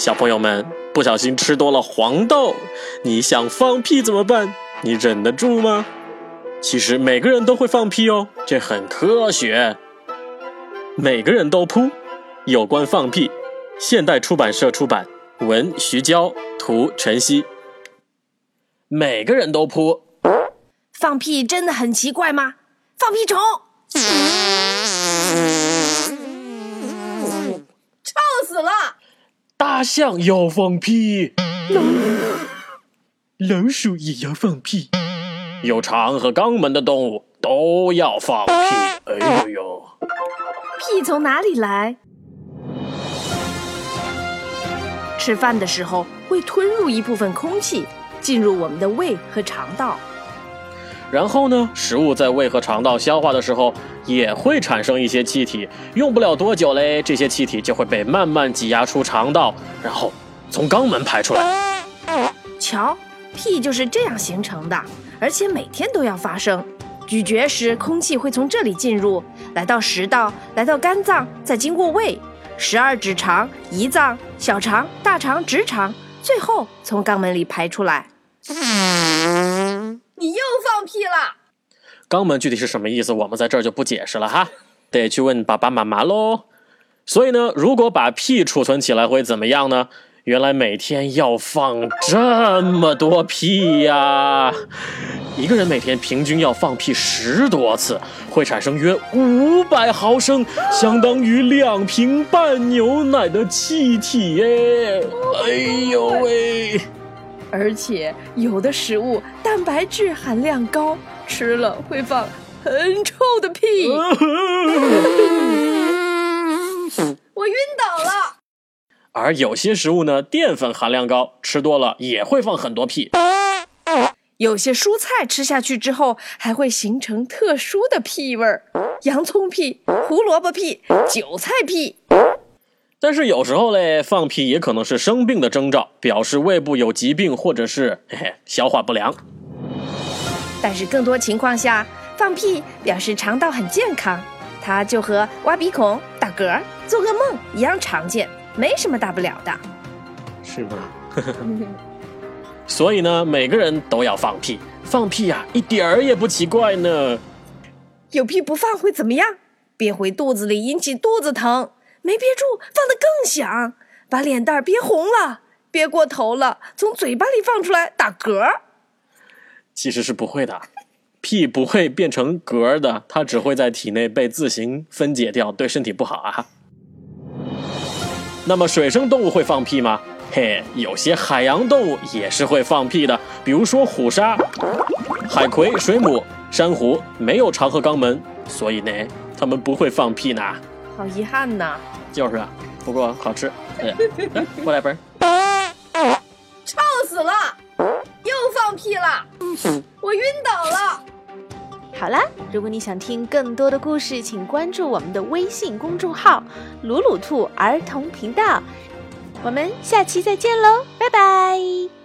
小朋友们，不小心吃多了黄豆，你想放屁怎么办？你忍得住吗？其实每个人都会放屁哦，这很科学。每个人都噗。有关放屁，现代出版社出版，文徐娇，图晨曦。每个人都噗。放屁真的很奇怪吗？放屁虫。大象要放屁，老鼠也要放屁，有肠和肛门的动物都要放屁。哎呦呦，屁从哪里来？吃饭的时候会吞入一部分空气，进入我们的胃和肠道。然后呢，食物在胃和肠道消化的时候，也会产生一些气体。用不了多久嘞，这些气体就会被慢慢挤压出肠道，然后从肛门排出来。瞧，屁就是这样形成的，而且每天都要发生。咀嚼时，空气会从这里进入，来到食道，来到肝脏，再经过胃、十二指肠、胰脏、小肠、大肠、直肠，最后从肛门里排出来。你又放屁了！肛门具体是什么意思？我们在这儿就不解释了哈，得去问爸爸妈妈喽。所以呢，如果把屁储存起来会怎么样呢？原来每天要放这么多屁呀！一个人每天平均要放屁十多次，会产生约五百毫升，相当于两瓶半牛奶的气体耶！哎呦喂！而且有的食物蛋白质含量高，吃了会放很臭的屁。我晕倒了。而有些食物呢，淀粉含量高，吃多了也会放很多屁。有些蔬菜吃下去之后，还会形成特殊的屁味儿，洋葱屁、胡萝卜屁、韭菜屁。但是有时候嘞，放屁也可能是生病的征兆，表示胃部有疾病或者是嘿嘿消化不良。但是更多情况下，放屁表示肠道很健康，它就和挖鼻孔、打嗝、做噩梦一样常见，没什么大不了的。是吗？所以呢，每个人都要放屁，放屁呀，一点儿也不奇怪呢。有屁不放会怎么样？憋回肚子里，引起肚子疼。没憋住，放得更响，把脸蛋憋红了，憋过头了，从嘴巴里放出来打嗝。其实是不会的，屁不会变成嗝的，它只会在体内被自行分解掉，对身体不好啊。那么水生动物会放屁吗？嘿，有些海洋动物也是会放屁的，比如说虎鲨、海葵、水母、珊瑚，没有肠和肛门，所以呢，它们不会放屁呢。好遗憾呐，就是啊，不过好吃。过来盆，臭死了，又放屁了，我晕倒了。好啦，如果你想听更多的故事，请关注我们的微信公众号“鲁鲁兔儿童频道”。我们下期再见喽，拜拜。